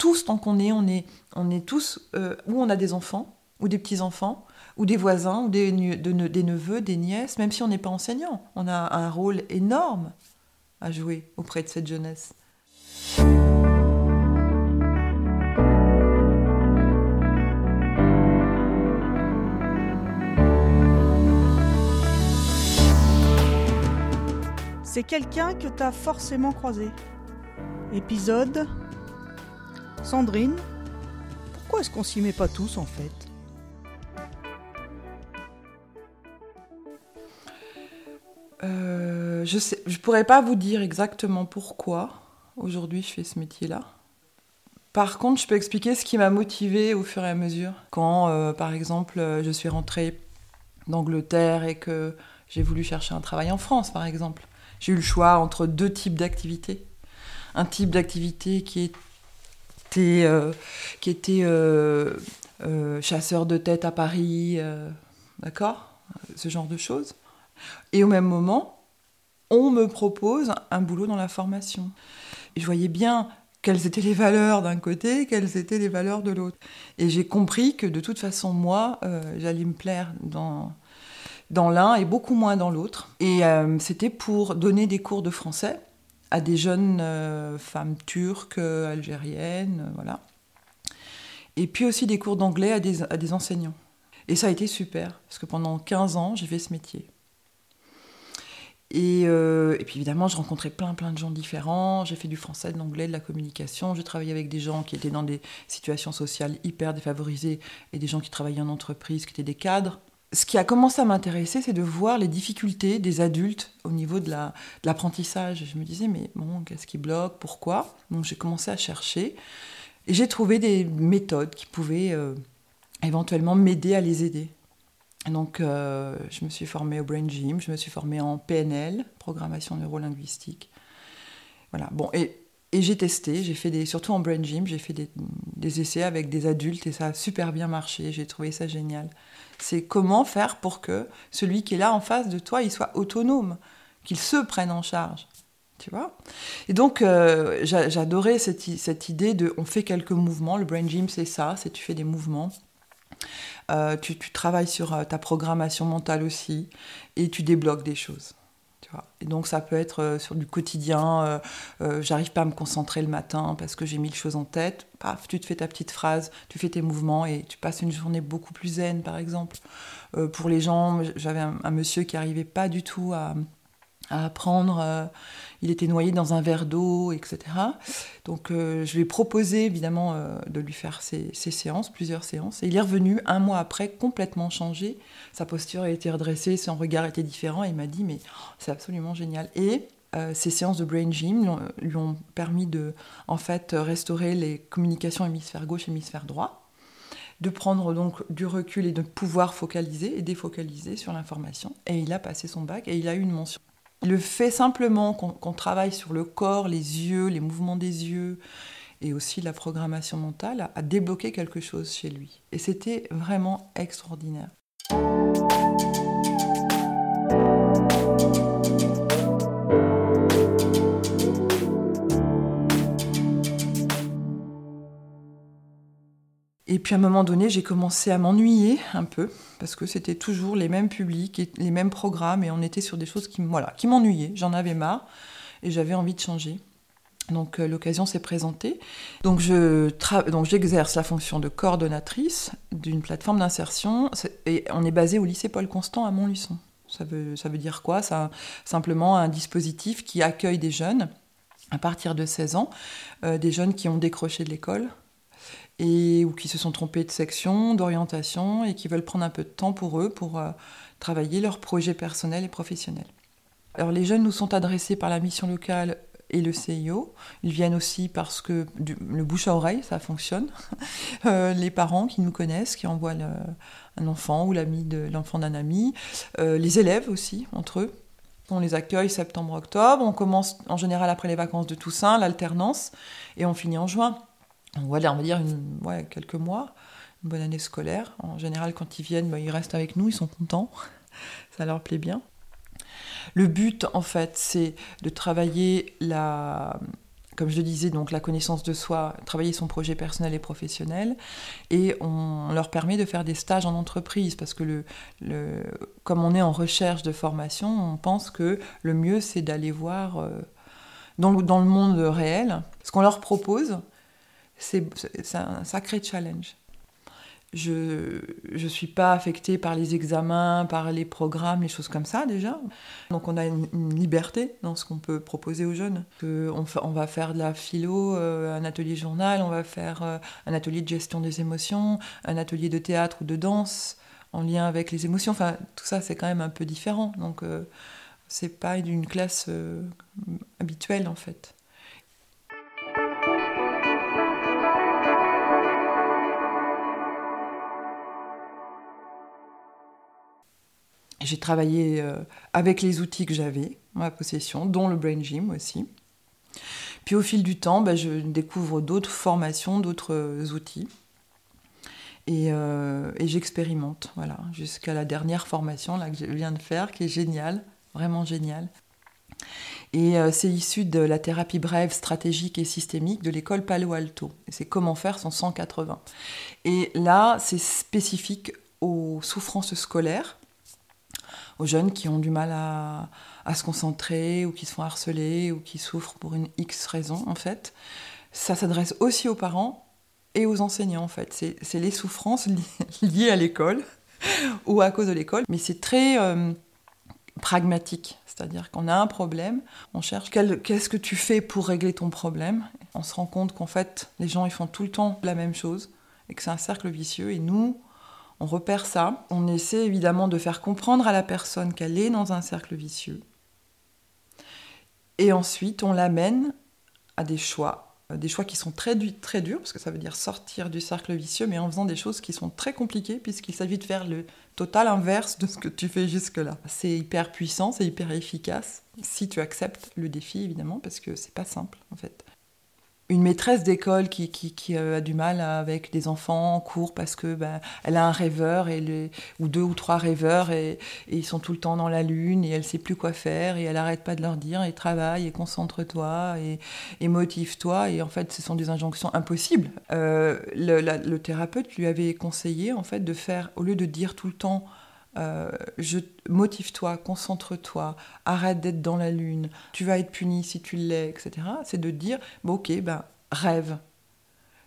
tous, tant qu'on est, on est, tous, euh, ou on a des enfants, ou des petits-enfants, ou des voisins, ou des, des neveux, des nièces, même si on n'est pas enseignant. On a un rôle énorme à jouer auprès de cette jeunesse. C'est quelqu'un que tu as forcément croisé. Épisode Sandrine Pourquoi est-ce qu'on s'y met pas tous en fait? Euh, Je je pourrais pas vous dire exactement pourquoi aujourd'hui je fais ce métier-là. Par contre, je peux expliquer ce qui m'a motivée au fur et à mesure. Quand, euh, par exemple, je suis rentrée d'Angleterre et que j'ai voulu chercher un travail en France, par exemple j'ai eu le choix entre deux types d'activités. Un type d'activité qui euh, qui était euh, euh, chasseur de tête à Paris, d'accord Ce genre de choses. Et au même moment, on me propose un boulot dans la formation. Et je voyais bien quelles étaient les valeurs d'un côté, quelles étaient les valeurs de l'autre. Et j'ai compris que de toute façon, moi, j'allais me plaire dans, dans l'un et beaucoup moins dans l'autre. Et c'était pour donner des cours de français à des jeunes euh, femmes turques, algériennes, euh, voilà. Et puis aussi des cours d'anglais à des, à des enseignants. Et ça a été super, parce que pendant 15 ans, j'ai fait ce métier. Et, et, puis évidemment, je rencontrais plein plein de gens différents. J'ai fait du français, de l'anglais, de la communication. J'ai travaillé avec des gens qui étaient dans des situations sociales hyper défavorisées et des gens qui travaillaient en entreprise, qui étaient des cadres ce qui a commencé à m'intéresser, c'est de voir les difficultés des adultes au niveau de l'apprentissage. je me disais, mais bon, qu'est-ce qui bloque? Pourquoi? Donc j'ai commencé à chercher et j'ai trouvé des méthodes qui pouvaient euh, éventuellement m'aider à les aider. Donc euh, je me suis formée au Brain Gym, je me suis formée en PNL, programmation neurolinguistique. Voilà, bon, et, j'ai testé, j'ai fait des, surtout en Brain Gym, j'ai fait des, essais avec des adultes et ça a super bien marché, j'ai trouvé ça génial. C'est comment faire pour que celui qui est là en face de toi, il soit autonome, qu'il se prenne en charge. Tu vois? Et donc, euh, j'adorais cette, idée de on fait quelques mouvements. Le brain gym, c'est ça, c'est tu fais des mouvements. Euh, tu, travailles sur euh, ta programmation mentale aussi et tu débloques des choses. Et donc ça peut être euh, sur du quotidien, euh, euh, j'arrive pas à me concentrer le matin parce que j'ai mille choses en tête, paf, tu te fais ta petite phrase, tu fais tes mouvements et tu passes une journée beaucoup plus zen par exemple. pour les gens, j'avais un, monsieur qui arrivait pas du tout à, à apprendre il était noyé dans un verre d'eau, etc. Donc euh, je lui ai proposé évidemment euh, de lui faire ces, séances, plusieurs séances. Et il est revenu un mois après complètement changé. Sa posture a été redressée, son regard était différent. Et il m'a dit mais c'est absolument génial. Et euh, ces séances de brain gym lui ont, permis de en fait restaurer les communications hémisphère gauche hémisphère droit de prendre donc du recul et de pouvoir focaliser et défocaliser sur l'information. Et il a passé son bac et il a eu une mention. Le fait simplement qu'on travaille sur le corps, les yeux, les mouvements des yeux, et aussi la programmation mentale, a débloqué quelque chose chez lui. Et c'était vraiment extraordinaire. Et puis à un moment donné, j'ai commencé à m'ennuyer un peu, parce que c'était toujours les mêmes publics, et les mêmes programmes, et on était sur des choses qui, m'ennuyaient. J'en avais marre, et j'avais envie de changer. Donc euh, l'occasion s'est présentée. Donc je j'exerce la fonction de coordonnatrice d'une plateforme d'insertion, et on est basé au lycée Paul Constant à Montluçon. Ça veut, ça veut dire quoi? C'est simplement un dispositif qui accueille des jeunes à partir de 16 ans, euh, des jeunes qui ont décroché de l'école, et, ou qui se sont trompés de section, d'orientation et qui veulent prendre un peu de temps pour eux pour euh, travailler leurs projets personnels et professionnels. Alors les jeunes nous sont adressés par la mission locale et le CIO. Ils viennent aussi parce que le bouche à oreille, ça fonctionne. Euh, les parents qui nous connaissent, qui envoient un enfant ou l'ami de l'enfant d'un ami. Euh, les élèves aussi, entre eux. On les accueille septembre-octobre. On commence en général après les vacances de Toussaint, l'alternance, et on finit en juin. On va dire quelques mois, une bonne année scolaire. En général, quand ils viennent, bah, ils restent avec nous, ils sont contents, ça leur plaît bien. Le but, en fait, c'est de travailler la comme je le disais, donc la connaissance de soi, travailler son projet personnel et professionnel, et on leur permet de faire des stages en entreprise, parce que le, le comme on est en recherche de formation, on pense que le mieux c'est d'aller voir euh, dans, le, dans le monde réel. Ce qu'on leur propose, c'est un sacré challenge je ne suis pas affectée par les examens, par les programmes, les choses comme ça déjà. Donc on a une, liberté dans ce qu'on peut proposer aux jeunes. On, va faire de la philo, euh, un atelier journal, on va faire euh, un atelier de gestion des émotions, un atelier de théâtre ou de danse en lien avec les émotions. Enfin, tout ça c'est quand même un peu différent. Donc euh, c'est pas une classe habituelle en fait. J'ai travaillé euh, avec les outils que j'avais ma possession, dont le Brain Gym aussi. Puis au fil du temps, bah, je découvre d'autres formations, d'autres euh, outils. Euh, et, j'expérimente, voilà, jusqu'à la dernière formation là, que je viens de faire, qui est géniale, vraiment géniale. Et c'est issu de la thérapie brève, stratégique et systémique de l'école Palo Alto. C'est comment faire son 180. Et là, c'est spécifique aux souffrances scolaires aux jeunes qui ont du mal à, se concentrer ou qui se font harceler ou qui souffrent pour une X raison en fait. Ça s'adresse aussi aux parents et aux enseignants en fait. C'est les souffrances liées à l'école ou à cause de l'école, mais c'est très euh, pragmatique. C'est-à-dire qu'on a un problème, on cherche qu'est-ce que tu fais pour régler ton problème. On se rend compte qu'en fait, les gens ils font tout le temps la même chose et que c'est un cercle vicieux. Et nous, on repère ça. On essaie évidemment de faire comprendre à la personne qu'elle est dans un cercle vicieux. Et ensuite, on l'amène à des choix, euh, des choix qui sont très, très durs, parce que ça veut dire sortir du cercle vicieux, mais en faisant des choses qui sont très compliquées, puisqu'il s'agit de faire le total inverse de ce que tu fais jusque-là. C'est hyper puissant, c'est hyper efficace, si tu acceptes le défi, évidemment, parce que c'est pas simple, en fait une maîtresse d'école qui, qui, a du mal avec des enfants en cours parce que ben, elle a un rêveur ou deux ou trois rêveurs et, ils sont tout le temps dans la lune et elle sait plus quoi faire et elle arrête pas de leur dire et travaille et concentre-toi et, motive-toi et en fait ce sont des injonctions impossibles. Euh, le, thérapeute lui avait conseillé en fait de faire au lieu de dire tout le temps euh, motive-toi, concentre-toi, arrête d'être dans la lune, tu vas être puni si tu l'es, etc. C'est de dire, ok, ben, rêve.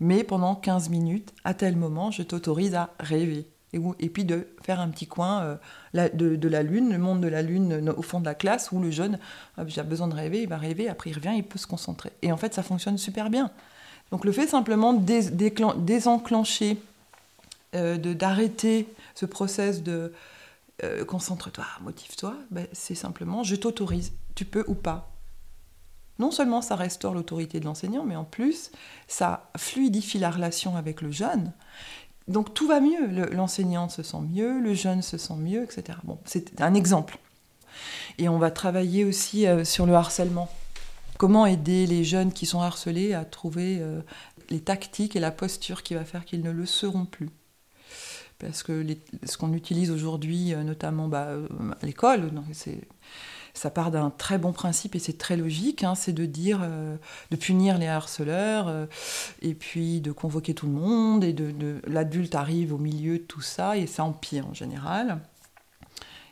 Mais pendant 15 minutes, à tel moment, je t'autorise à rêver. Et, puis de faire un petit coin euh, de, la lune, le monde de la lune au fond de la classe, où le jeune a besoin de rêver, il va rêver, après il revient, il peut se concentrer. Et en fait, ça fonctionne super bien. Donc le fait simplement de désenclencher, euh, d'arrêter ce process de euh, concentre-toi, motive-toi, ben, c'est simplement je t'autorise, tu peux ou pas. Non seulement ça restaure l'autorité de l'enseignant, mais en plus ça fluidifie la relation avec le jeune. Donc tout va mieux, l'enseignant se sent mieux, le jeune se sent mieux, etc. Bon, c'est un exemple. Et on va travailler aussi euh, sur le harcèlement. Comment aider les jeunes qui sont harcelés à trouver euh, les tactiques et la posture qui va faire qu'ils ne le seront plus parce que ce qu'on utilise aujourd'hui, euh, notamment bah, euh, à l'école, ça part d'un très bon principe et c'est très logique, hein, c'est de dire, euh, de punir les harceleurs et puis de convoquer tout le monde et de, l'adulte arrive au milieu de tout ça et ça empire en général.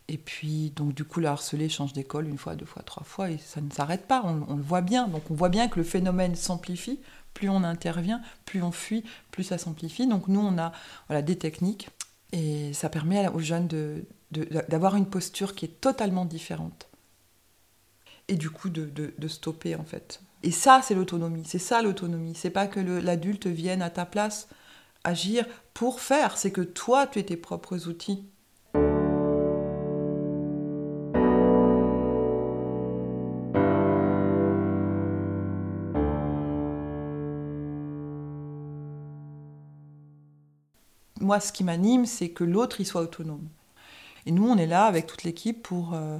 Et puis donc du coup le harcelé change d'école une fois, deux fois, trois fois et ça ne s'arrête pas, on, on, le voit bien. Donc on voit bien que le phénomène s'amplifie. Plus on intervient, plus on fuit, plus ça s'amplifie. Donc nous on a des techniques et ça permet aux jeunes d'avoir une posture qui est totalement différente. Et du coup, de, de stopper, en fait. Et ça, c'est l'autonomie. C'est ça, l'autonomie. C'est pas que l'adulte vienne à ta place agir pour faire. C'est que toi, tu es tes propres outils. Moi, ce qui m'anime, c'est que l'autre, il soit autonome. Et nous, on est là avec toute l'équipe pour euh,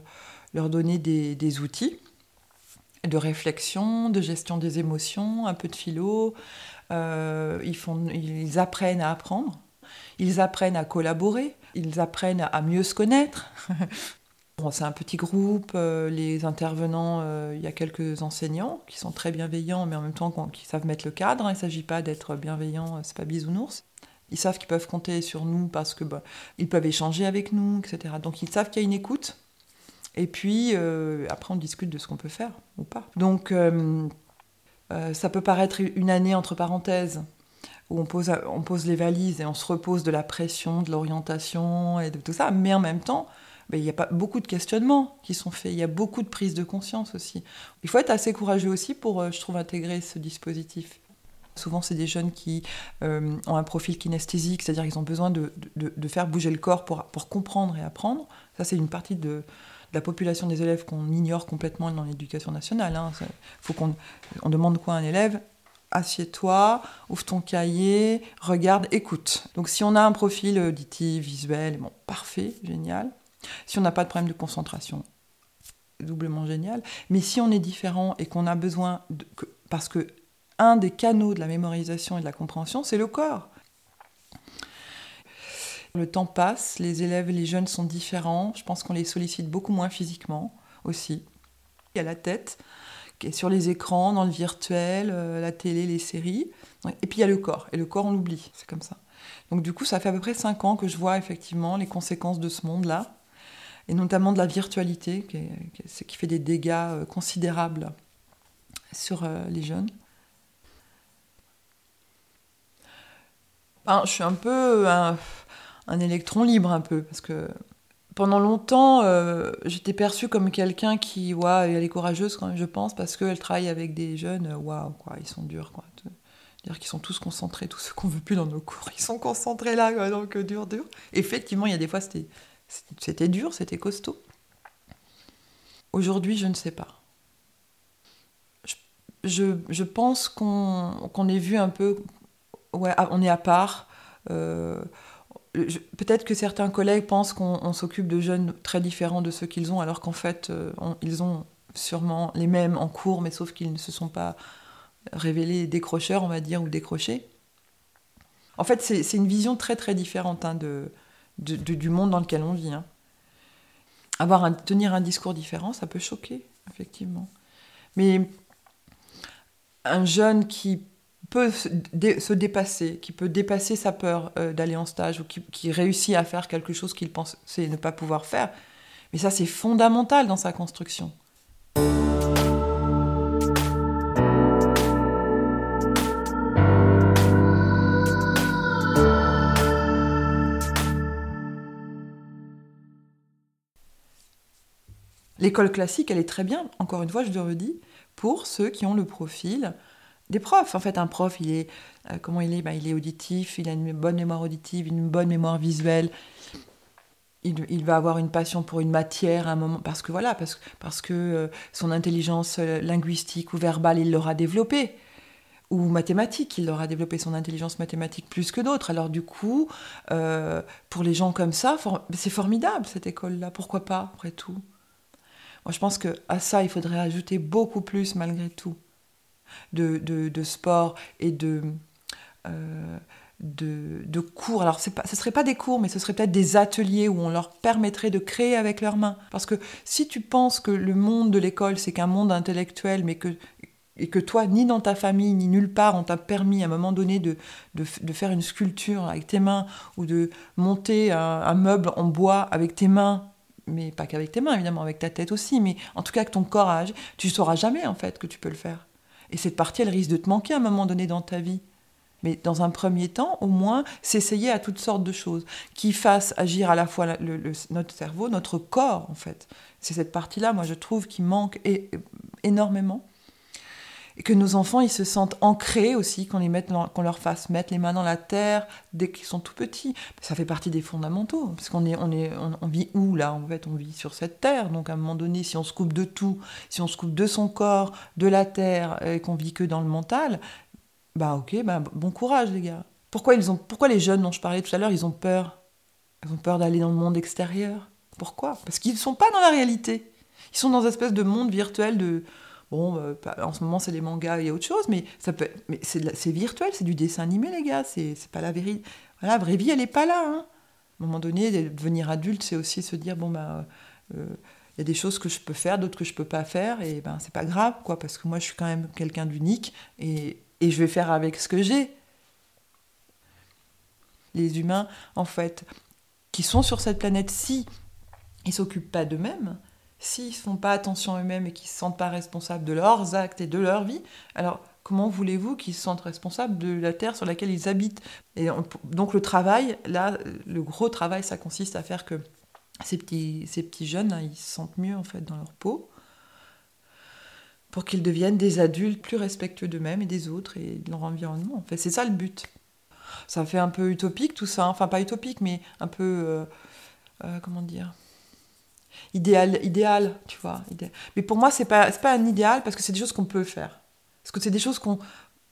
leur donner des, outils de réflexion, de gestion des émotions, un peu de philo. Euh, ils, apprennent à apprendre, ils apprennent à collaborer, ils apprennent à mieux se connaître. c'est un petit groupe, euh, les intervenants, euh, il y a quelques enseignants qui sont très bienveillants, mais en même temps qui savent mettre le cadre. Il ne s'agit pas d'être bienveillant, c'est pas bisounours. Ils savent qu'ils peuvent compter sur nous parce que bah, ils peuvent échanger avec nous, etc. Donc ils savent qu'il y a une écoute. Et puis après on discute de ce qu'on peut faire ou pas. Donc ça peut paraître une année entre parenthèses où on pose, on pose les valises et on se repose de la pression, de l'orientation et de tout ça, mais en même temps, ben, il y a pas beaucoup de questionnements qui sont faits, il y a beaucoup de prise de conscience aussi. Il faut être assez courageux aussi pour, euh, je trouve, intégrer ce dispositif. Souvent, c'est des jeunes qui euh, ont un profil kinesthésique, c'est-à-dire qu'ils ont besoin de, faire bouger le corps pour, comprendre et apprendre. Ça, c'est une partie de, la population des élèves qu'on ignore complètement dans l'éducation nationale. Hein. On demande quoi à un élève? Assieds-toi, ouvre ton cahier, regarde, écoute. Donc si on a un profil auditif, visuel, bon, parfait, génial. Si on n'a pas de problème de concentration, doublement génial. Mais si on est différent et qu'on a besoin, parce que un des canaux de la mémorisation et de la compréhension, c'est le corps. Le temps passe, les élèves, les jeunes sont différents. Je pense qu'on les sollicite beaucoup moins physiquement aussi. Il y a la tête qui est sur les écrans, dans le virtuel, euh, la télé, les séries. Et puis il y a le corps. Et le corps, on l'oublie. C'est comme ça. Donc du coup, ça fait à peu près 5 ans que je vois effectivement les conséquences de ce monde-là et notamment de la virtualité, qui, qui fait des dégâts euh, considérables sur euh, les jeunes. Je suis un peu un, électron libre, un peu, parce que pendant longtemps, euh, j'étais perçue comme quelqu'un qui, ouais, elle est courageuse quand même, je pense, parce qu'elle travaille avec des jeunes, waouh, quoi, ils sont durs, quoi. C'est-à-dire qu'ils sont tous concentrés, tous ceux qu'on veut plus dans nos cours, ils sont concentrés là, quoi, donc dur, dur. Effectivement, il y a des fois, c'était c'était dur, c'était costaud. Aujourd'hui, je ne sais pas. Je, pense qu'on ait vu un peu. Ouais, ah, on est à part. Euh, peut-être que certains collègues pensent qu'on s'occupe de jeunes très différents de ceux qu'ils ont, alors qu'en fait, euh, ils ont sûrement les mêmes en cours, mais sauf qu'ils ne se sont pas révélés décrocheurs, on va dire, ou décrochés. En fait, c'est une vision très très différente hein, de, du monde dans lequel on vit. Hein. Avoir tenir un discours différent, ça peut choquer, effectivement. Mais un jeune qui peut se, dépasser, qui peut dépasser sa peur euh, d'aller en stage ou qui, qui, réussit à faire quelque chose qu'il pensait ne pas pouvoir faire, mais ça c'est fondamental dans sa construction. L'école classique, elle est très bien, encore une fois, je le redis, pour ceux qui ont le profil des profs. En fait, un prof, il est, euh, comment il est? Bah, Il est auditif, il a une bonne mémoire auditive, une bonne mémoire visuelle. Il, va avoir une passion pour une matière à un moment, parce que voilà, parce, parce que euh, son intelligence euh, linguistique ou verbale, il l'aura développée. Ou mathématique, il aura développé son intelligence mathématique plus que d'autres. Alors du coup, pour les gens comme ça, c'est formidable cette école-là. Pourquoi pas, après tout? Moi, je pense qu'à ça, il faudrait ajouter beaucoup plus, malgré tout, de, de, sport et de, euh, de, de, cours. Alors, ce ne serait pas des cours, mais ce serait peut-être des ateliers où on leur permettrait de créer avec leurs mains. Parce que si tu penses que le monde de l'école, c'est qu'un monde intellectuel, mais que et que toi, ni dans ta famille, ni nulle part, on t'a permis à un moment donné de, de, de, faire une sculpture avec tes mains ou de monter un, meuble en bois avec tes mains mais pas qu'avec tes mains, évidemment, avec ta tête aussi, mais en tout cas avec ton corps tu sauras jamais en fait que tu peux le faire. Et cette partie, elle risque de te manquer à un moment donné dans ta vie. Mais dans un premier temps, au moins, s'essayer à toutes sortes de choses qui fassent agir à la fois notre cerveau, notre corps, en fait. C'est cette partie-là, moi, je trouve, qui manque énormément et que nos enfants ils se sentent ancrés aussi qu'on les mette qu'on leur fasse mettre les mains dans la terre dès qu'ils sont tout petits. Ça fait partie des fondamentaux parce qu'on est on est on, vit où là en fait? On vit sur cette terre. Donc à un moment donné si on se coupe de tout si on se coupe de son corps de la terre et qu'on vit que dans le mental bah ok bah bon courage les gars. Pourquoi ils ont pourquoi les jeunes dont je parlais tout à l'heure ils ont peur? Ils ont peur d'aller dans le monde extérieur. Pourquoi? Parce qu'ils ne sont pas dans la réalité. Ils sont dans une espèce de monde virtuel de Bon, euh, en ce moment, c'est les mangas et autre chose, mais, ça peut, mais c'est virtuel, c'est du dessin animé, les gars. C'est pas la vérité. Voilà, la vraie vie, elle n'est pas là. Hein. À un moment donné, devenir adulte, c'est aussi se dire bon, bah, il y a des choses que je peux faire, d'autres que je peux pas faire, et ben c'est pas grave, quoi, parce que moi je suis quand même quelqu'un d'unique, et, et je vais faire avec ce que j'ai. Les humains, en fait, qui sont sur cette planète, si ils s'occupent pas d'eux-mêmes, s'ils font pas attention à eux-mêmes et qu'ils se sentent pas responsables de leurs actes et de leur vie, alors comment voulez-vous qu'ils se sentent responsables de la terre sur laquelle ils habitent? Et donc le travail, là, le gros travail, ça consiste à faire que ces petits, ces petits jeunes, hein, ils se sentent mieux en fait dans leur peau, pour qu'ils deviennent des adultes plus respectueux d'eux-mêmes et des autres et de leur environnement. En fait, c'est ça le but. Ça fait un peu utopique tout ça, enfin pas utopique, mais un peu, euh, euh, comment dire, idéal, idéal, tu vois. Mais pour moi, c'est pas, pas un idéal parce que c'est des choses qu'on peut faire. Parce que c'est des choses qu'on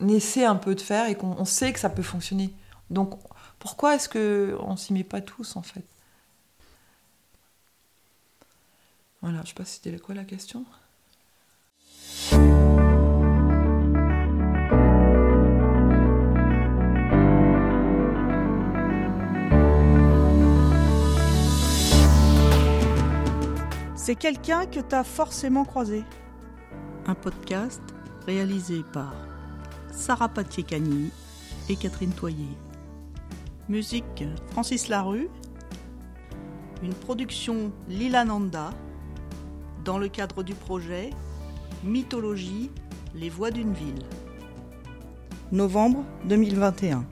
essaie un peu de faire et qu'on sait que ça peut fonctionner. Donc pourquoi est-ce qu'on s'y met pas tous en fait? Voilà, je sais pas si c'était quoi la question. C'est quelqu'un que tu as forcément croisé. Un podcast réalisé par Sarah Patier-Cagny et Catherine Toyer. Musique Francis Larue. Une production Lila Nanda dans le cadre du projet Mythologie, les voix d'une ville. Novembre 2021.